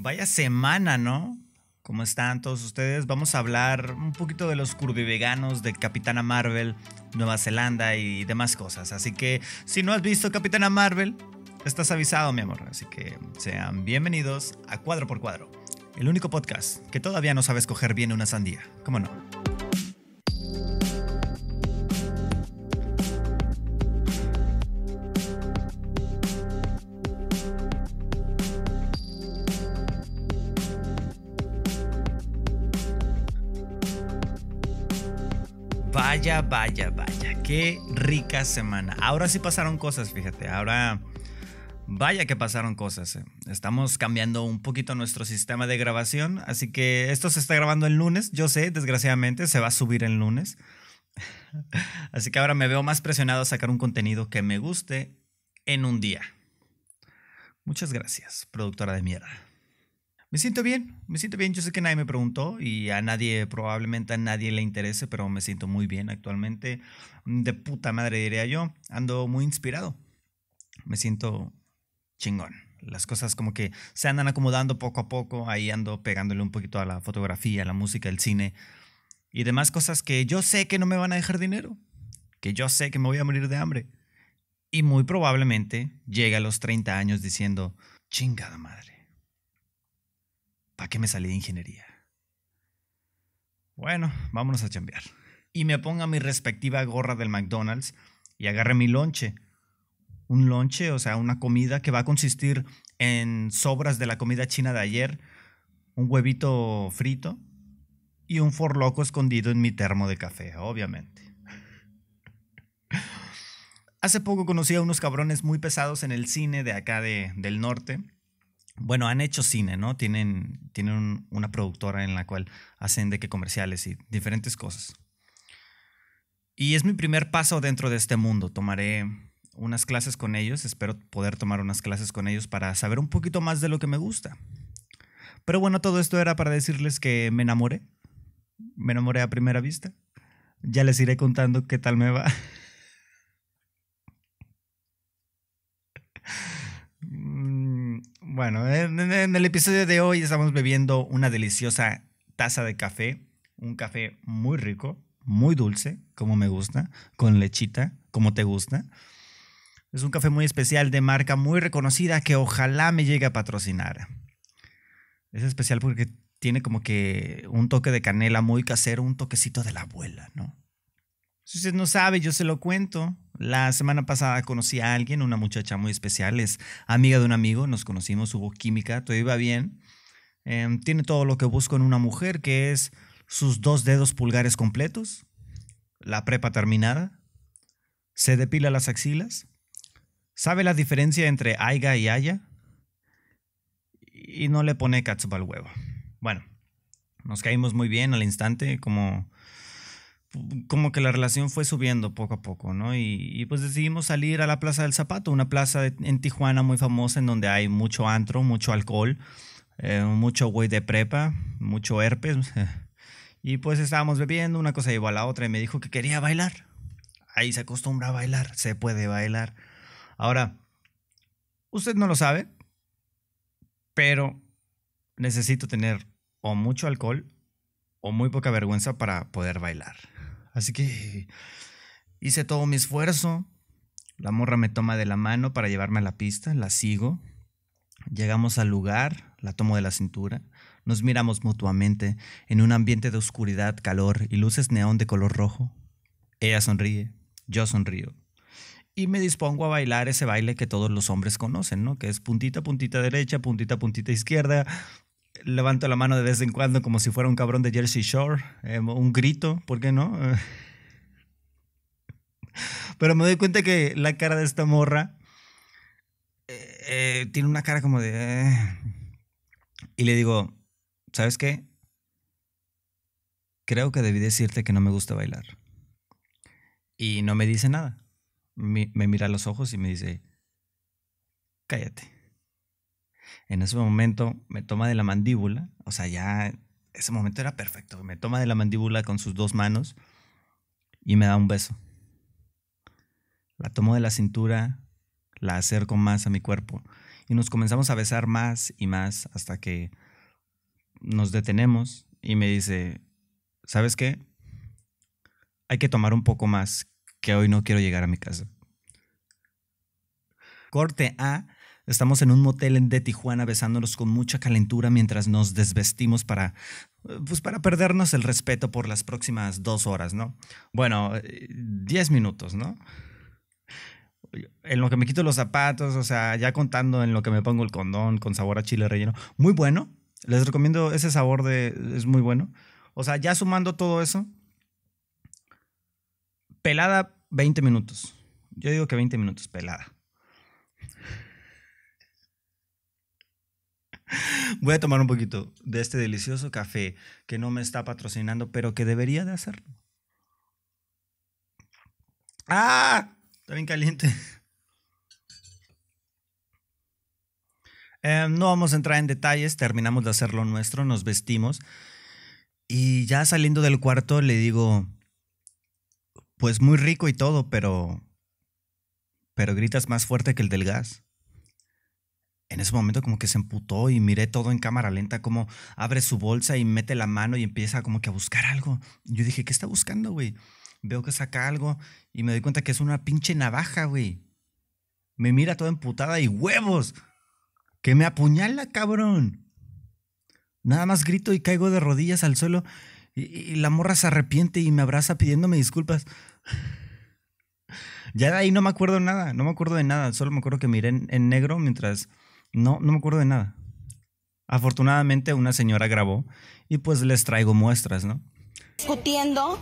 Vaya semana, ¿no? ¿Cómo están todos ustedes? Vamos a hablar un poquito de los curviveganos de Capitana Marvel, Nueva Zelanda y demás cosas. Así que si no has visto Capitana Marvel, estás avisado, mi amor. Así que sean bienvenidos a Cuadro por Cuadro, el único podcast que todavía no sabe escoger bien una sandía. ¿Cómo no? Vaya, vaya. Qué rica semana. Ahora sí pasaron cosas, fíjate. Ahora, vaya que pasaron cosas. eh. Estamos cambiando un poquito nuestro sistema de grabación. Así que esto se está grabando el lunes. Yo sé, desgraciadamente, se va a subir el lunes. Así que ahora me veo más presionado a sacar un contenido que me guste en un día. Muchas gracias, productora de mierda. Me siento bien, me siento bien. Yo sé que nadie me preguntó y a nadie, probablemente a nadie le interese, pero me siento muy bien actualmente. De puta madre diría yo. Ando muy inspirado. Me siento chingón. Las cosas como que se andan acomodando poco a poco. Ahí ando pegándole un poquito a la fotografía, a la música, el cine y demás cosas que yo sé que no me van a dejar dinero. Que yo sé que me voy a morir de hambre. Y muy probablemente llegue a los 30 años diciendo, chingada madre. ¿Para qué me salí de ingeniería? Bueno, vámonos a chambear. Y me ponga mi respectiva gorra del McDonald's y agarre mi lonche. Un lonche, o sea, una comida que va a consistir en sobras de la comida china de ayer, un huevito frito y un forloco escondido en mi termo de café, obviamente. Hace poco conocí a unos cabrones muy pesados en el cine de acá de, del norte bueno, han hecho cine, ¿no? Tienen, tienen un- una productora en la cual hacen de que comerciales y diferentes cosas. Y es mi primer paso dentro de este mundo. Tomaré unas clases con ellos, espero poder tomar unas clases con ellos para saber un poquito más de lo que me gusta. Pero bueno, todo esto era para decirles que me enamoré. Me enamoré a primera vista. Ya les iré contando qué tal me va. Bueno, en, en- en el episodio de hoy estamos bebiendo una deliciosa taza de café, un café muy rico, muy dulce, como me gusta, con lechita, como te gusta. Es un café muy especial de marca muy reconocida que ojalá me llegue a patrocinar. Es especial porque tiene como que un toque de canela muy casero, un toquecito de la abuela, ¿no? Si usted no sabe, yo se lo cuento. La semana pasada conocí a alguien, una muchacha muy especial, es amiga de un amigo, nos conocimos, hubo química, todo iba bien. Em, tiene todo lo que busco en una mujer, que es sus dos dedos pulgares completos, la prepa terminada, se depila las axilas, sabe la diferencia entre aiga y aya y no le pone catsup al huevo. Bueno, nos caímos muy bien al instante, como como que la relación fue subiendo poco a poco, ¿no? Y, pues decidimos salir a la Plaza del Zapato, una plaza en Tijuana muy famosa en donde hay mucho antro, mucho alcohol, eh, mucho güey de prepa, mucho herpes. Y pues estábamos bebiendo, una cosa llevó a la otra y me dijo que quería bailar. Ahí se acostumbra a bailar, se puede bailar. Ahora, usted no lo sabe, pero necesito tener o mucho alcohol o muy poca vergüenza para poder bailar. Así que hice todo mi esfuerzo. La morra me toma de la mano para llevarme a la pista, la sigo. Llegamos al lugar, la tomo de la cintura. Nos miramos mutuamente en un ambiente de oscuridad, calor y luces neón de color rojo. Ella sonríe, yo sonrío. Y me dispongo a bailar ese baile que todos los hombres conocen, ¿no? Que es puntita, puntita derecha, puntita, puntita izquierda, levanto la mano de vez en cuando como si fuera un cabrón de Jersey Shore, eh, un grito, ¿por qué no? Pero me doy cuenta que la cara de esta morra eh, eh, tiene una cara como de... eh. Y le digo, ¿sabes qué? Creo que debí decirte que no me gusta bailar. Y no me dice nada. Mi- me mira a los ojos y me dice, cállate. En ese momento me toma de la mandíbula, o sea, ya ese momento era perfecto. Me toma de la mandíbula con sus dos manos y me da un beso. La tomo de la cintura, la acerco más a mi cuerpo y nos comenzamos a besar más y más hasta que nos detenemos y me dice, ¿sabes qué? Hay que tomar un poco más, que hoy no quiero llegar a mi casa. Corte A, estamos en un motel de Tijuana besándonos con mucha calentura mientras nos desvestimos para, pues para perdernos el respeto por las próximas dos horas, ¿no? Bueno, eh, diez minutos, ¿no? En lo que me quito los zapatos, o sea, ya contando en lo que me pongo el condón con sabor a chile relleno. Muy bueno. Les recomiendo ese sabor de. Es muy bueno. O sea, ya sumando todo eso. Pelada 20 minutos. Yo digo que 20 minutos, pelada. Voy a tomar un poquito de este delicioso café que no me está patrocinando, pero que debería de hacerlo. ¡Ah! Está bien caliente. Em, no vamos a entrar en detalles, terminamos de hacer lo nuestro, nos vestimos y ya saliendo del cuarto le digo, pues muy rico y todo, pero, pero gritas más fuerte que el del gas. En ese momento como que se emputó y miré todo en cámara lenta, como abre su bolsa y mete la mano y empieza como que a buscar algo. Yo dije, ¿qué está buscando, güey? veo que saca algo y me doy cuenta que es una pinche navaja, güey. Me mira toda emputada y huevos. Que me apuñala, cabrón. Nada más grito y caigo de rodillas al suelo y, la morra se arrepiente y me abraza pidiéndome disculpas. Ya de ahí no me acuerdo nada, no me acuerdo de nada, solo me acuerdo que miré en, en negro mientras... No, no me acuerdo de nada. Afortunadamente una señora grabó y pues les traigo muestras, ¿no? Discutiendo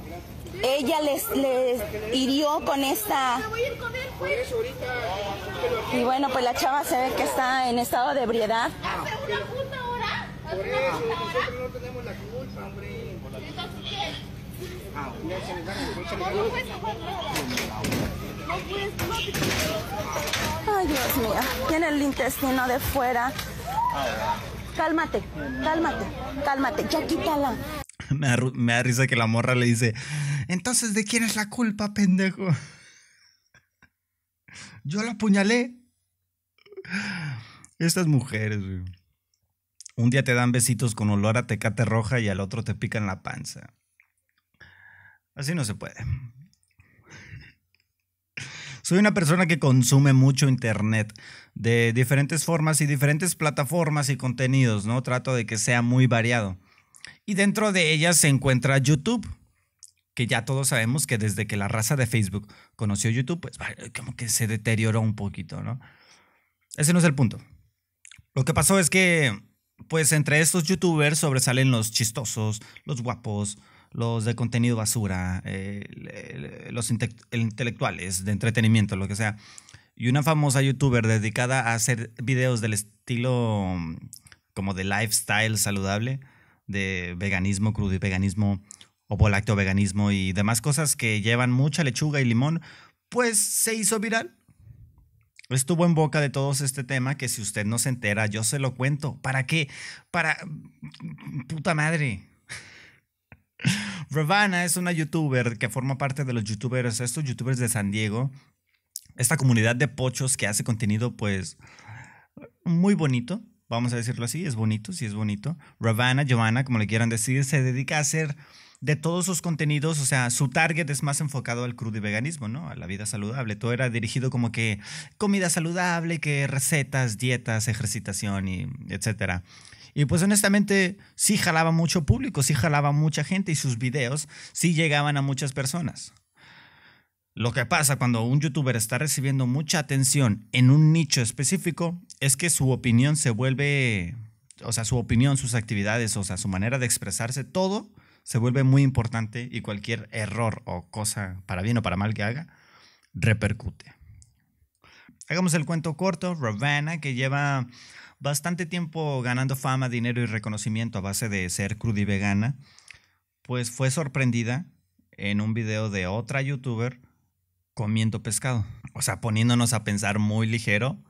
ella les, les hirió con esta... Y bueno, pues la chava se ve que está en estado de ebriedad. Por eso, nosotros no tenemos la culpa, hombre. Ay, Dios mío, tiene el intestino de fuera. Cálmate, cálmate, cálmate, ya quítala. Me da, me da risa que la morra le dice, entonces, ¿de quién es la culpa, pendejo? Yo la apuñalé. Estas mujeres. Un día te dan besitos con olor a tecate roja y al otro te pican la panza. Así no se puede. Soy una persona que consume mucho internet de diferentes formas y diferentes plataformas y contenidos, ¿no? Trato de que sea muy variado. Y dentro de ellas se encuentra YouTube que ya todos sabemos que desde que la raza de Facebook conoció YouTube, pues como que se deterioró un poquito, ¿no? Ese no es el punto. Lo que pasó es que, pues entre estos youtubers sobresalen los chistosos, los guapos, los de contenido basura, eh, los intelectuales de entretenimiento, lo que sea. Y una famosa youtuber dedicada a hacer videos del estilo como de lifestyle saludable, de veganismo, crudo y veganismo o lácteo veganismo y demás cosas que llevan mucha lechuga y limón, pues se hizo viral. Estuvo en boca de todos este tema que si usted no se entera, yo se lo cuento. ¿Para qué? Para... puta madre. Ravana es una youtuber que forma parte de los youtubers, estos youtubers de San Diego, esta comunidad de pochos que hace contenido pues muy bonito, vamos a decirlo así, es bonito, sí es bonito. Ravana, Giovanna, como le quieran decir, se dedica a hacer de todos sus contenidos, o sea, su target es más enfocado al crudo y veganismo, ¿no? A la vida saludable. Todo era dirigido como que comida saludable, que recetas, dietas, ejercitación y etcétera. Y pues honestamente sí jalaba mucho público, sí jalaba mucha gente y sus videos sí llegaban a muchas personas. Lo que pasa cuando un youtuber está recibiendo mucha atención en un nicho específico es que su opinión se vuelve, o sea, su opinión, sus actividades, o sea, su manera de expresarse, todo se vuelve muy importante y cualquier error o cosa, para bien o para mal que haga, repercute. Hagamos el cuento corto, Ravana, que lleva bastante tiempo ganando fama, dinero y reconocimiento a base de ser cruda y vegana, pues fue sorprendida en un video de otra youtuber comiendo pescado. O sea, poniéndonos a pensar muy ligero,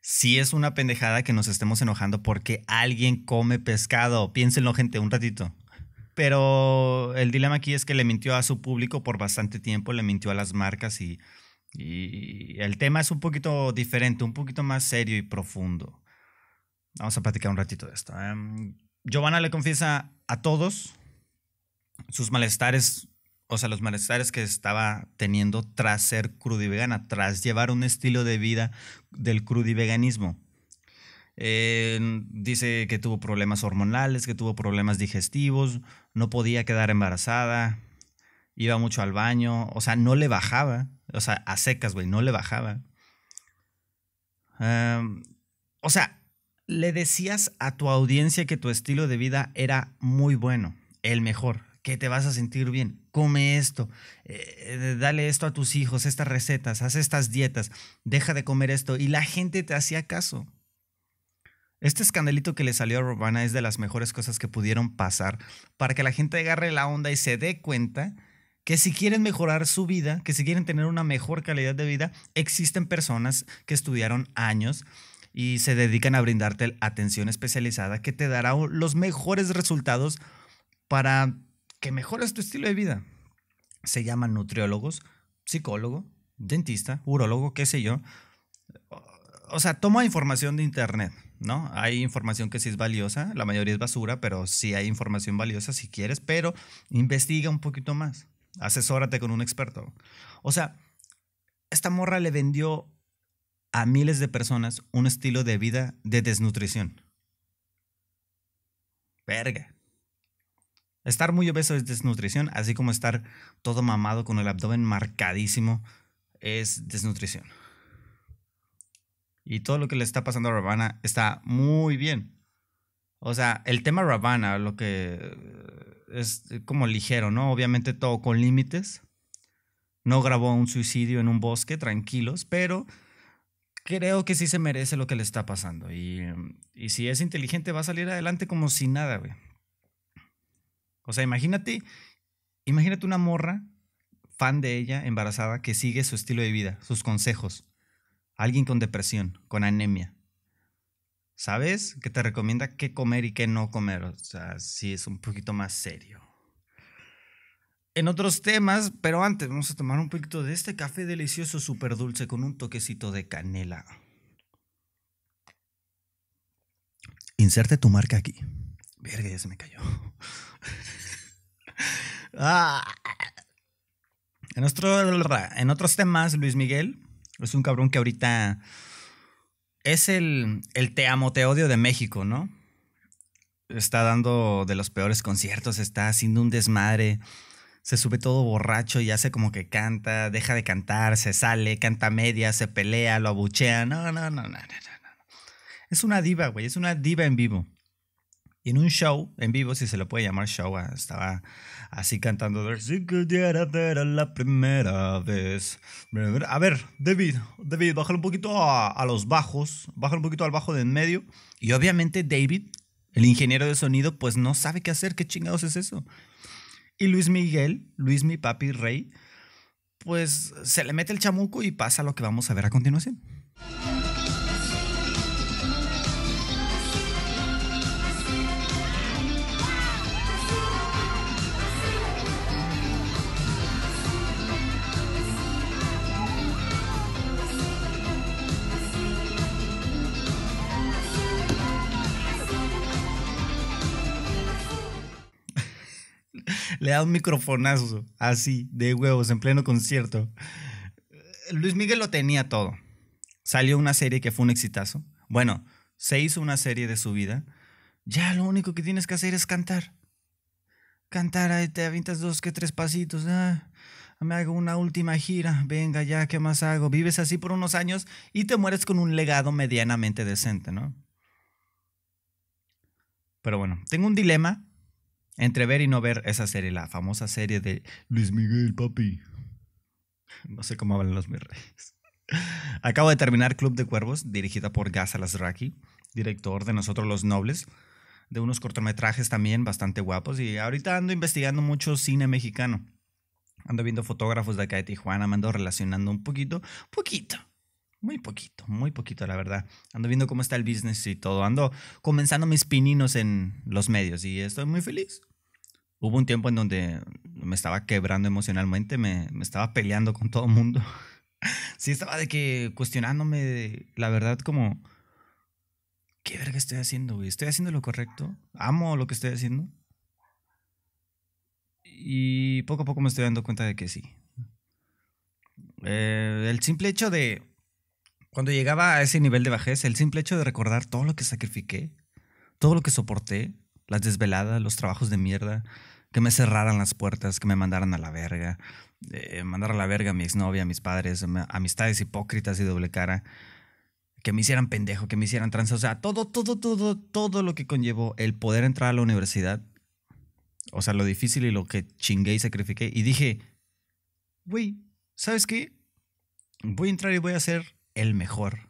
si es una pendejada que nos estemos enojando porque alguien come pescado. Piénsenlo, gente, un ratito. Pero el dilema aquí es que le mintió a su público por bastante tiempo, le mintió a las marcas y Y el tema es un poquito diferente, un poquito más serio y profundo. Vamos a platicar un ratito de esto. Em, Giovanna le confiesa a todos sus malestares, o sea, los malestares que estaba teniendo tras ser crudivegana, tras llevar un estilo de vida del crudiveganismo. Eh, dice que tuvo problemas hormonales, que tuvo problemas digestivos, no podía quedar embarazada, iba mucho al baño, o sea, no le bajaba, o sea, a secas, güey, no le bajaba. Em, o sea, le decías a tu audiencia que tu estilo de vida era muy bueno, el mejor, que te vas a sentir bien, come esto, eh, dale esto a tus hijos, estas recetas, haz estas dietas, deja de comer esto, y la gente te hacía caso. Este escandalito que le salió a Robana es de las mejores cosas que pudieron pasar para que la gente agarre la onda y se dé cuenta que si quieren mejorar su vida, que si quieren tener una mejor calidad de vida, existen personas que estudiaron años y se dedican a brindarte atención especializada que te dará los mejores resultados para que mejores tu estilo de vida. Se llaman nutriólogos, psicólogo, dentista, urólogo, qué sé yo. O sea, toma información de internet ¿no? Hay información que sí es valiosa, la mayoría es basura, pero sí hay información valiosa si quieres, pero investiga un poquito más, asesórate con un experto. O sea, esta morra le vendió a miles de personas un estilo de vida de desnutrición. Verga. Estar muy obeso es desnutrición, así como estar todo mamado con el abdomen marcadísimo es desnutrición. Y todo lo que le está pasando a Ravana está muy bien. O sea, el tema Ravana, lo que es como ligero, ¿no? Obviamente todo con límites. No grabó un suicidio en un bosque, tranquilos, pero creo que sí se merece lo que le está pasando. Y, y si es inteligente, va a salir adelante como si nada, güey. O sea, imagínate, imagínate una morra, fan de ella, embarazada, que sigue su estilo de vida, sus consejos alguien con depresión, con anemia, ¿sabes? Que te recomienda qué comer y qué no comer. O sea, sí es un poquito más serio. En otros temas, pero antes vamos a tomar un poquito de este café delicioso, súper dulce, con un toquecito de canela. Inserte tu marca aquí. Verga, ya se me cayó. ah. en, en otros temas, Luis Miguel es un cabrón que ahorita es el, el te amo, te odio de México, ¿no? Está dando de los peores conciertos, está haciendo un desmadre, se sube todo borracho y hace como que canta, deja de cantar, se sale, canta media, se pelea, lo abuchea. No, no, no, no, no, no. Es una diva, güey, es una diva en vivo. Y en un show en vivo, si se lo puede llamar show, ah, estaba así cantando. La primera vez. A ver, David, David, bájale un poquito a, los bajos, bájale un poquito al bajo de en medio. Y obviamente David, el ingeniero de sonido, pues no sabe qué hacer, qué chingados es eso. Y Luis Miguel, Luis mi papi rey, pues se le mete el chamuco y pasa lo que vamos a ver a continuación. Le da un microfonazo así, de huevos, en pleno concierto. Luis Miguel lo tenía todo. Salió una serie que fue un exitazo. Bueno, se hizo una serie de su vida. Ya lo único que tienes que hacer es cantar. Cantar, ahí te avientas dos que tres pasitos. Ah, me hago una última gira. Venga, ya, ¿qué más hago? Vives así por unos años y te mueres con un legado medianamente decente, ¿no? Pero bueno, tengo un dilema entre ver y no ver esa serie, la famosa serie de Luis Miguel, papi. No sé cómo hablan los mis reyes. Acabo de terminar Club de Cuervos, dirigida por Gas Alasraki, director de Nosotros los Nobles, de unos cortometrajes también bastante guapos. Y ahorita ando investigando mucho cine mexicano. Ando viendo fotógrafos de acá de Tijuana, me ando relacionando un poquito, poquito, muy poquito, muy poquito, la verdad. Ando viendo cómo está el business y todo. Ando comenzando mis pininos en los medios y estoy muy feliz. Hubo un tiempo en donde me estaba quebrando emocionalmente, me, estaba peleando con todo el mundo. sí, estaba de que cuestionándome, la verdad, como, ¿qué verga estoy haciendo, güey? ¿Estoy haciendo lo correcto? ¿Amo lo que estoy haciendo? Y poco a poco me estoy dando cuenta de que sí. Eh, el simple hecho de, cuando llegaba a ese nivel de bajez, el simple hecho de recordar todo lo que sacrifiqué, todo lo que soporté, las desveladas, los trabajos de mierda, que me cerraran las puertas, que me mandaran a la verga, eh, mandar a la verga a mi exnovia, a mis padres, amistades hipócritas y doble cara, que me hicieran pendejo, que me hicieran trans, o sea, todo, todo, todo, todo lo que conllevó el poder entrar a la universidad, o sea, lo difícil y lo que chingué y sacrifiqué, y dije, güey, ¿sabes qué? Voy a entrar y voy a ser el mejor.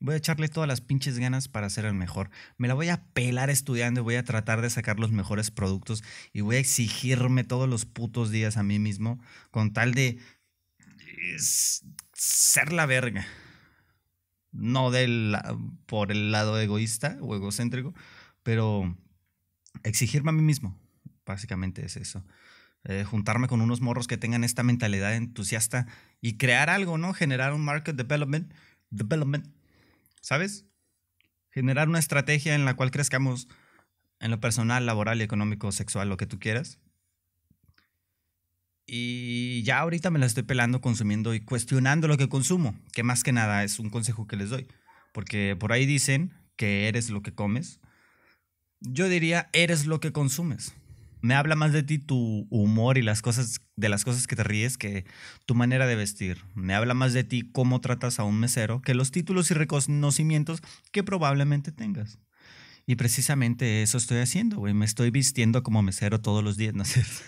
Voy a echarle todas las pinches ganas para ser el mejor. Me la voy a pelar estudiando y voy a tratar de sacar los mejores productos y voy a exigirme todos los putos días a mí mismo con tal de ser la verga. No del, por el lado egoísta o egocéntrico, pero exigirme a mí mismo. Básicamente es eso. Eh, juntarme con unos morros que tengan esta mentalidad entusiasta y crear algo, ¿no? Generar un market development, development ¿sabes? Generar una estrategia en la cual crezcamos en lo personal, laboral económico, sexual, lo que tú quieras. Y ya ahorita me la estoy pelando, consumiendo y cuestionando lo que consumo, que más que nada es un consejo que les doy. Porque por ahí dicen que eres lo que comes. Yo diría, eres lo que consumes me habla más de ti tu humor y las cosas de las cosas que te ríes que tu manera de vestir. Me habla más de ti cómo tratas a un mesero que los títulos y reconocimientos que probablemente tengas. Y precisamente eso estoy haciendo, güey. Me estoy vistiendo como mesero todos los días, ¿no es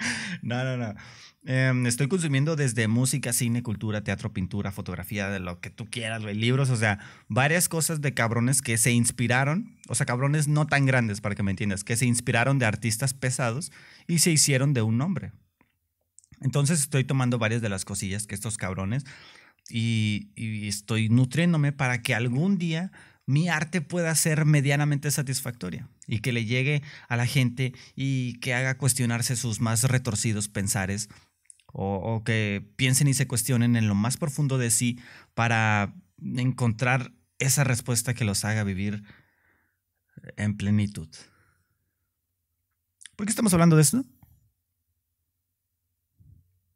no, no, no. Em, estoy consumiendo desde música, cine, cultura, teatro, pintura, fotografía, de lo que tú quieras, libros, o sea, varias cosas de cabrones que se inspiraron, o sea, cabrones no tan grandes para que me entiendas, que se inspiraron de artistas pesados y se hicieron de un nombre. Entonces estoy tomando varias de las cosillas que estos cabrones y, y estoy nutriéndome para que algún día mi arte pueda ser medianamente satisfactoria y que le llegue a la gente y que haga cuestionarse sus más retorcidos pensares o, que piensen y se cuestionen en lo más profundo de sí para encontrar esa respuesta que los haga vivir en plenitud. ¿Por qué estamos hablando de esto?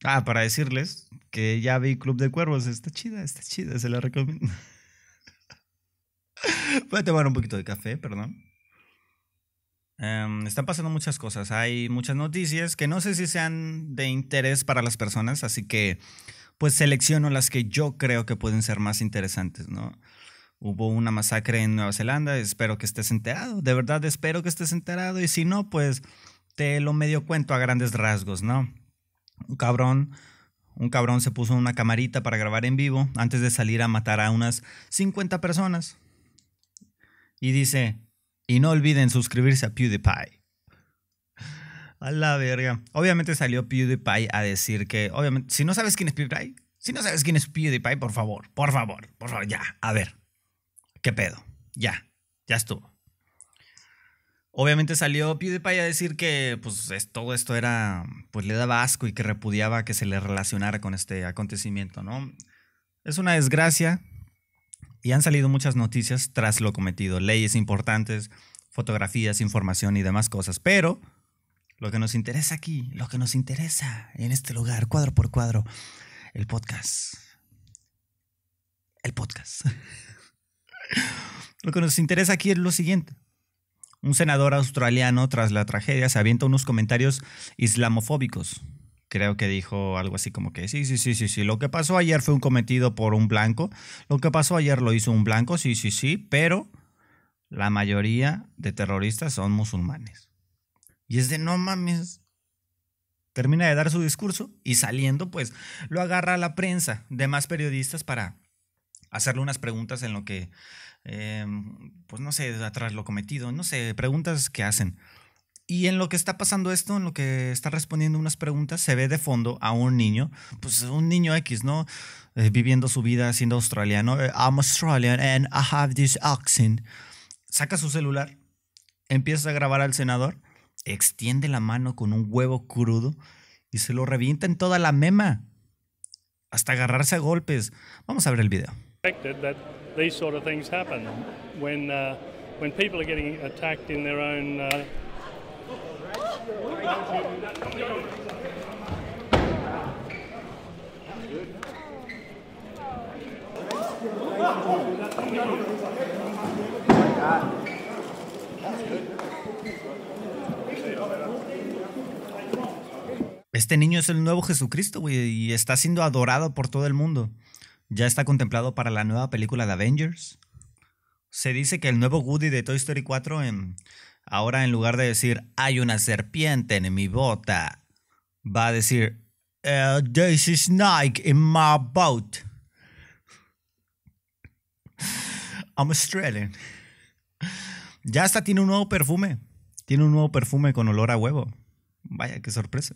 Ah, para decirles que ya vi Club de Cuervos. Está chida, está chida, se la recomiendo. Voy a tomar un poquito de café, perdón. Em, están pasando muchas cosas. Hay muchas noticias que no sé si sean de interés para las personas, así que pues selecciono las que yo creo que pueden ser más interesantes, ¿no? Hubo una masacre en Nueva Zelanda, espero que estés enterado, de verdad espero que estés enterado y si no, pues te lo medio cuento a grandes rasgos, ¿no? Un cabrón, un cabrón se puso una camarita para grabar en vivo antes de salir a matar a unas 50 personas. Y dice, y no olviden suscribirse a PewDiePie. A la verga. Obviamente salió PewDiePie a decir que, obviamente, si no sabes quién es PewDiePie, si no sabes quién es PewDiePie, por favor, por favor, por favor, ya, a ver. ¿Qué pedo? Ya, ya estuvo. Obviamente salió PewDiePie a decir que pues todo esto era, pues le daba asco y que repudiaba que se le relacionara con este acontecimiento, ¿no? Es una desgracia, y han salido muchas noticias tras lo cometido, leyes importantes, fotografías, información y demás cosas. Pero lo que nos interesa aquí, lo que nos interesa en este lugar, cuadro por cuadro, el podcast. El podcast. lo que nos interesa aquí es lo siguiente. Un senador australiano tras la tragedia se avienta unos comentarios islamofóbicos creo que dijo algo así como que sí, sí, sí, sí, sí, lo que pasó ayer fue un cometido por un blanco, lo que pasó ayer lo hizo un blanco, sí, sí, sí, pero la mayoría de terroristas son musulmanes. Y es de no mames. Termina de dar su discurso y saliendo, pues lo agarra a la prensa, demás periodistas para hacerle unas preguntas en lo que, em, pues no sé, atrás lo cometido, no sé, preguntas que hacen. Y en lo que está pasando esto, en lo que está respondiendo unas preguntas, se ve de fondo a un niño, pues un niño X, ¿no? Eh, viviendo su vida siendo australiano. Eh, I'm Australian and I have this accent. Saca su celular, empieza a grabar al senador, extiende la mano con un huevo crudo y se lo revienta en toda la mema. Hasta agarrarse a golpes. Vamos a ver el video. these sort of things happen when uh, when people are getting attacked in their own. Uh... Este niño es el nuevo Jesucristo, güey, y está siendo adorado por todo el mundo. Ya está contemplado para la nueva película de Avengers. Se dice que el nuevo Woody de Toy Story 4, en, ahora en lugar de decir hay una serpiente en mi bota, va a decir uh, there's a snake in my boat. I'm Australian. Ya hasta tiene un nuevo perfume. Tiene un nuevo perfume con olor a huevo. Vaya, qué sorpresa.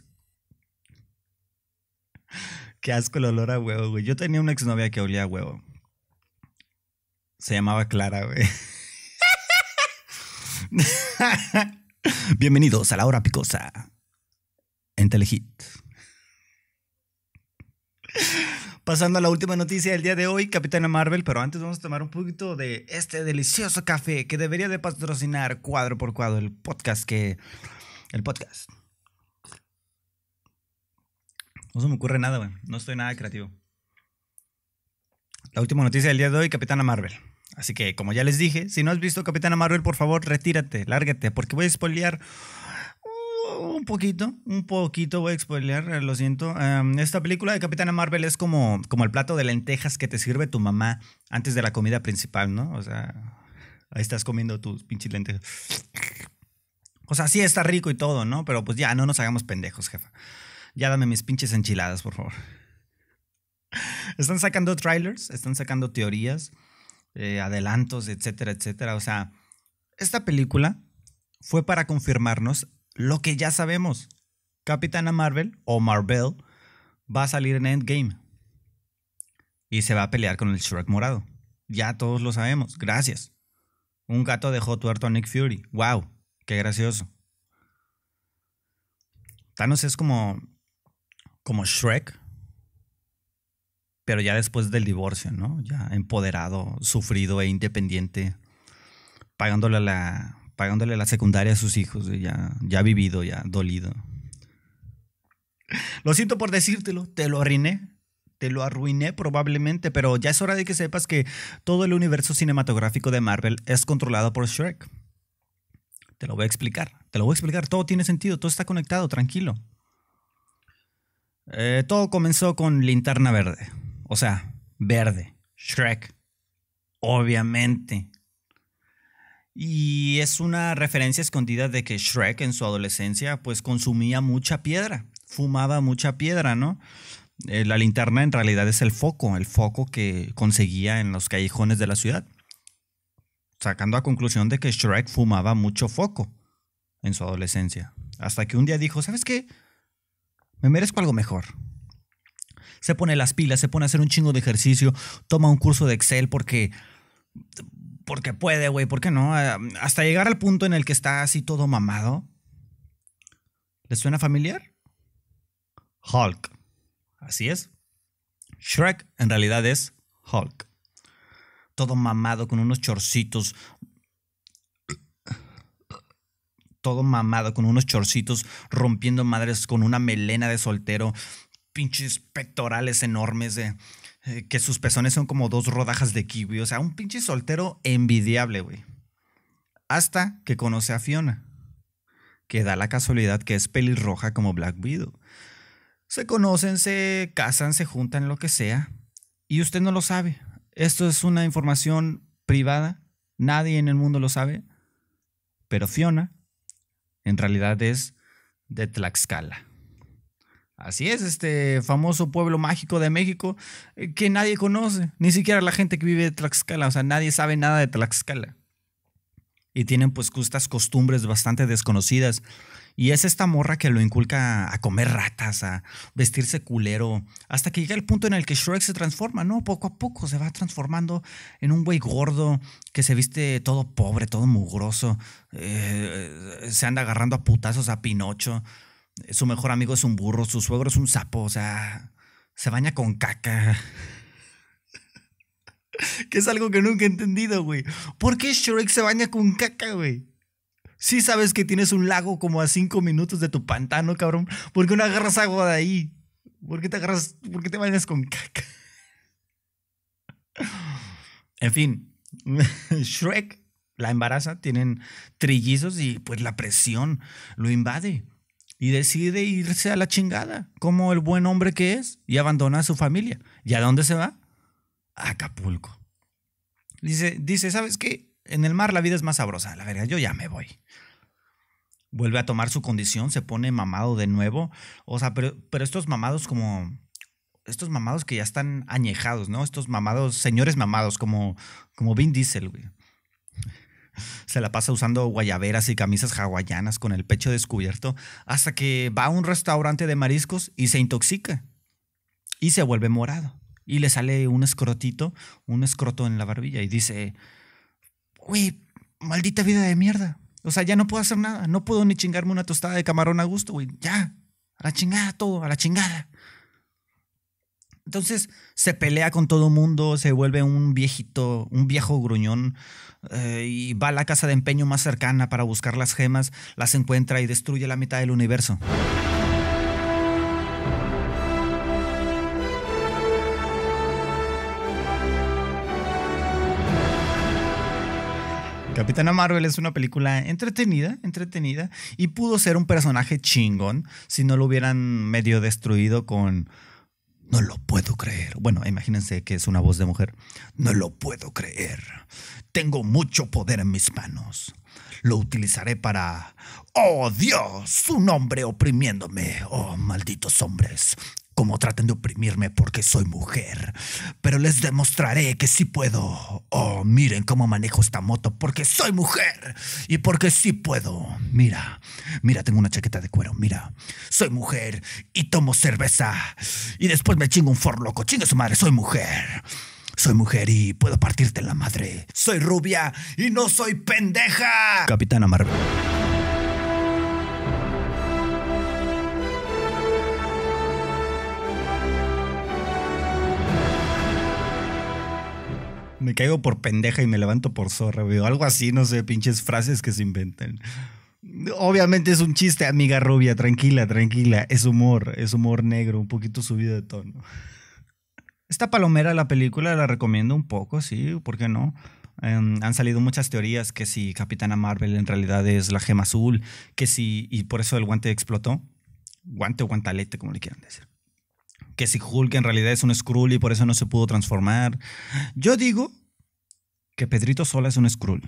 Qué asco el olor a huevo, güey. Yo tenía una exnovia que olía a huevo. Se llamaba Clara, güey. Bienvenidos a la hora picosa. En Telehit. Pasando a la última noticia del día de hoy, Capitana Marvel, pero antes vamos a tomar un poquito de este delicioso café que debería de patrocinar cuadro por cuadro el podcast que... El podcast. No se me ocurre nada, güey. No estoy nada creativo. La última noticia del día de hoy, Capitana Marvel. Así que, como ya les dije, si no has visto Capitana Marvel, por favor, retírate, lárgate, porque voy a spoilear un poquito, un poquito voy a spoilear, eh, lo siento. Em, esta película de Capitana Marvel es como, como el plato de lentejas que te sirve tu mamá antes de la comida principal, ¿no? O sea, ahí estás comiendo tus pinches lentejas. O sea, sí está rico y todo, ¿no? Pero pues ya, no nos hagamos pendejos, jefa. Ya dame mis pinches enchiladas, por favor. Están sacando trailers, están sacando teorías, eh, adelantos, etcétera, etcétera. O sea, esta película fue para confirmarnos lo que ya sabemos. Capitana Marvel o Marvel va a salir en Endgame. Y se va a pelear con el Shrek morado. Ya todos lo sabemos. Gracias. Un gato dejó tuerto a Nick Fury. ¡Wow! ¡Qué gracioso! Thanos es como como Shrek, pero ya después del divorcio, ¿no? Ya empoderado, sufrido e independiente, pagándole la, pagándole la secundaria a sus hijos, ya, ya vivido, ya dolido. Lo siento por decírtelo, te lo arruiné, te lo arruiné probablemente, pero ya es hora de que sepas que todo el universo cinematográfico de Marvel es controlado por Shrek. Te lo voy a explicar, te lo voy a explicar, todo tiene sentido, todo está conectado, tranquilo. Eh, todo comenzó con Linterna Verde. O sea, verde. Shrek. Obviamente. Y es una referencia escondida de que Shrek en su adolescencia pues consumía mucha piedra, fumaba mucha piedra, ¿no? Eh, la linterna en realidad es el foco, el foco que conseguía en los callejones de la ciudad. Sacando a conclusión de que Shrek fumaba mucho foco en su adolescencia. Hasta que un día dijo, ¿sabes qué? Me merezco algo mejor. Se pone las pilas, se pone a hacer un chingo de ejercicio, toma un curso de Excel porque porque puede, güey, ¿por qué no? Ah, hasta llegar al punto en el que está así todo mamado. ¿Le suena familiar? Hulk. Así es. Shrek en realidad es Hulk. Todo mamado con unos chorcitos todo mamado, con unos chorcitos, rompiendo madres, con una melena de soltero, pinches pectorales enormes, de, eh, que sus pezones son como dos rodajas de kiwi. O sea, un pinche soltero envidiable, güey. Hasta que conoce a Fiona, que da la casualidad que es pelirroja como Black Widow. Se conocen, se casan, se juntan, lo que sea, y usted no lo sabe. Esto es una información privada, nadie en el mundo lo sabe, pero Fiona en realidad es de Tlaxcala. Así es, este famoso pueblo mágico de México eh, que nadie conoce, ni siquiera la gente que vive de Tlaxcala, o sea, nadie sabe nada de Tlaxcala. Y tienen pues justas costumbres bastante desconocidas y es esta morra que lo inculca a comer ratas, a vestirse culero, hasta que llega el punto en el que Shrek se transforma, ¿no? Poco a poco se va transformando en un güey gordo que se viste todo pobre, todo mugroso, eh, se anda agarrando a putazos a Pinocho. Su mejor amigo es un burro, su suegro es un sapo, o sea, se baña con caca. que es algo que nunca he entendido, güey. ¿Por qué Shrek se baña con caca, güey? Sí sabes que tienes un lago como a cinco minutos de tu pantano, cabrón. ¿Por qué no agarras agua de ahí? ¿Por qué te agarras, por qué te bañas con caca? En fin, Shrek la embaraza, tienen trillizos y pues la presión lo invade y decide irse a la chingada, como el buen hombre que es, y abandona a su familia. ¿Y a dónde se va? A Acapulco. Dice, dice, ¿sabes qué? En el mar la vida es más sabrosa, la verdad, yo ya me voy. Vuelve a tomar su condición, se pone mamado de nuevo. O sea, pero, pero estos mamados como... Estos mamados que ya están añejados, ¿no? Estos mamados, señores mamados, como, como Vin Diesel, güey se la pasa usando guayaberas y camisas hawaianas con el pecho descubierto hasta que va a un restaurante de mariscos y se intoxica y se vuelve morado y le sale un escrotito, un escroto en la barbilla y dice, güey, maldita vida de mierda. O sea, ya no puedo hacer nada, no puedo ni chingarme una tostada de camarón a gusto, güey. Ya, a la chingada todo, a la chingada. Entonces se pelea con todo mundo, se vuelve un viejito, un viejo gruñón eh, y va a la casa de empeño más cercana para buscar las gemas, las encuentra y destruye la mitad del universo. Capitana Marvel es una película entretenida, entretenida, y pudo ser un personaje chingón si no lo hubieran medio destruido con no lo puedo creer. Bueno, imagínense que es una voz de mujer. No lo puedo creer. Tengo mucho poder en mis manos. Lo utilizaré para... ¡Oh, Dios! Un hombre oprimiéndome. ¡Oh, malditos hombres! Como traten de oprimirme porque soy mujer. Pero les demostraré que sí puedo. Oh, miren cómo manejo esta moto porque soy mujer y porque sí puedo. Mira, mira, tengo una chaqueta de cuero. Mira, soy mujer y tomo cerveza. Y después me chingo un for loco. Chinga su madre, soy mujer. Soy mujer y puedo partirte la madre. Soy rubia y no soy pendeja. Capitana Marvel. Me caigo por pendeja y me levanto por zorra, güey. Algo así, no sé, pinches frases que se inventan. Obviamente es un chiste, amiga rubia, tranquila, tranquila. Es humor, es humor negro, un poquito subido de tono. Esta palomera, la película, la recomiendo un poco, sí, ¿por qué no? Em, han salido muchas teorías que si Capitana Marvel en realidad es la gema azul, que si, y por eso el guante explotó. Guante o guantalete, como le quieran decir que si Hulk en realidad es un Skrull y por eso no se pudo transformar. Yo digo que Pedrito Sola es un Skrull.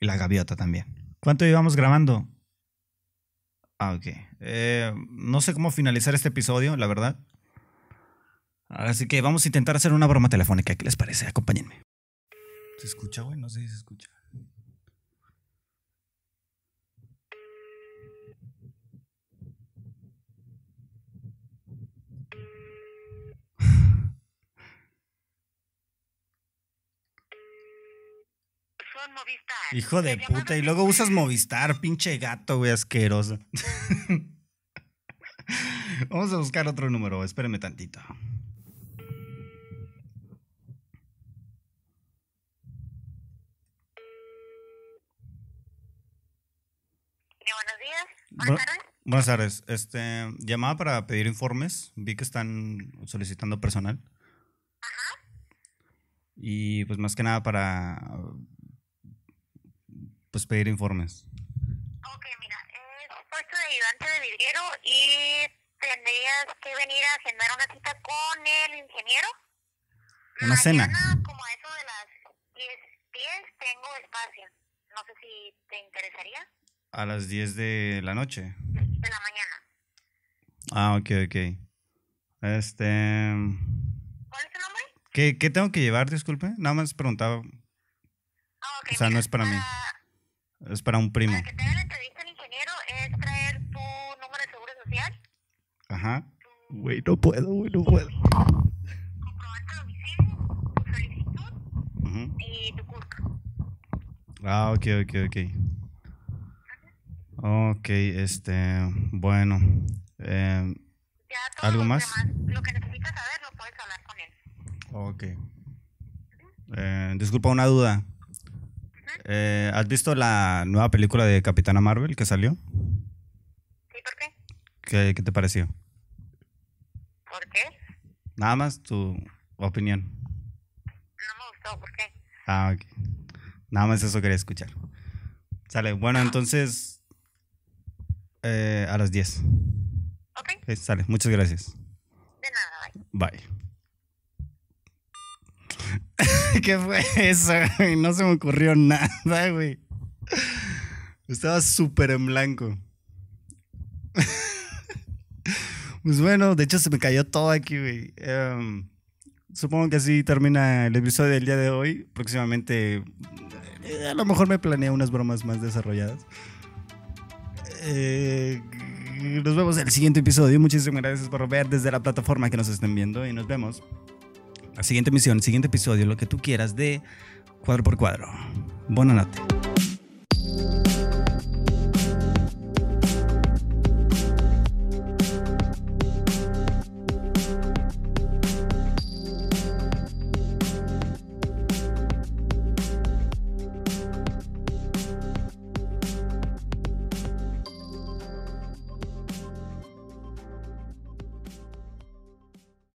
Y la gaviota también. ¿Cuánto llevamos grabando? Ah, ok. Eh, no sé cómo finalizar este episodio, la verdad. Así que vamos a intentar hacer una broma telefónica. ¿Qué les parece? Acompáñenme. ¿Se escucha, güey? No sé si se escucha. Hijo de puta, y luego usas Movistar, pinche gato, güey, asqueroso. Vamos a buscar otro número, espérenme tantito. buenos días. Buenas tardes. Buenas tardes. Este, llamaba para pedir informes. Vi que están solicitando personal. Ajá. Y pues más que nada para pues pedir informes. Ok, mira, es puesto de ayudante de vidriero y tendrías que venir a agendar una cita con el ingeniero. Una cena. como a eso de las 10, 10 tengo espacio. No sé si te interesaría. A las 10 de la noche. De la mañana. Ah, ok, ok. Este... ¿Cuál es tu nombre? ¿Qué, qué tengo que llevar, disculpe? Nada más preguntaba. Ah, okay, o sea, no es para mí. Es para un primo. Para que te la entrevista al ingeniero es traer tu número de seguro social. Ajá. Güey, no puedo, güey, no puedo. Comprobante domicilio, tu solicitud y tu CURC. Ah, ok, ok, ok. Ok, este, bueno. eh, Ya todo ¿Algo lo más? demás, lo que necesitas saber lo puedes hablar con él. ok. Eh, disculpa una duda. Eh, ¿Has visto la nueva película de Capitana Marvel que salió? ¿Sí? ¿Por qué? ¿Qué, qué te pareció? ¿Por qué? Nada más tu opinión. No me gustó. ¿Por qué? Ah, ok. Nada más eso quería escuchar. Sale, bueno, entonces eh, a las 10. Ok, Ok, sale, muchas gracias. de nada, bye. Bye. ¿Qué fue eso? No se me ocurrió nada, güey. Estaba súper en blanco. Pues bueno, de hecho se me cayó todo aquí, güey. Em, supongo que así termina el episodio del día de hoy. Próximamente, eh, a lo mejor me planeo unas bromas más desarrolladas. Eh, nos vemos en el siguiente episodio. Muchísimas gracias por ver desde la plataforma que nos estén viendo y nos vemos. La siguiente emisión, siguiente episodio, lo que tú quieras de cuadro por cuadro. Buena noche.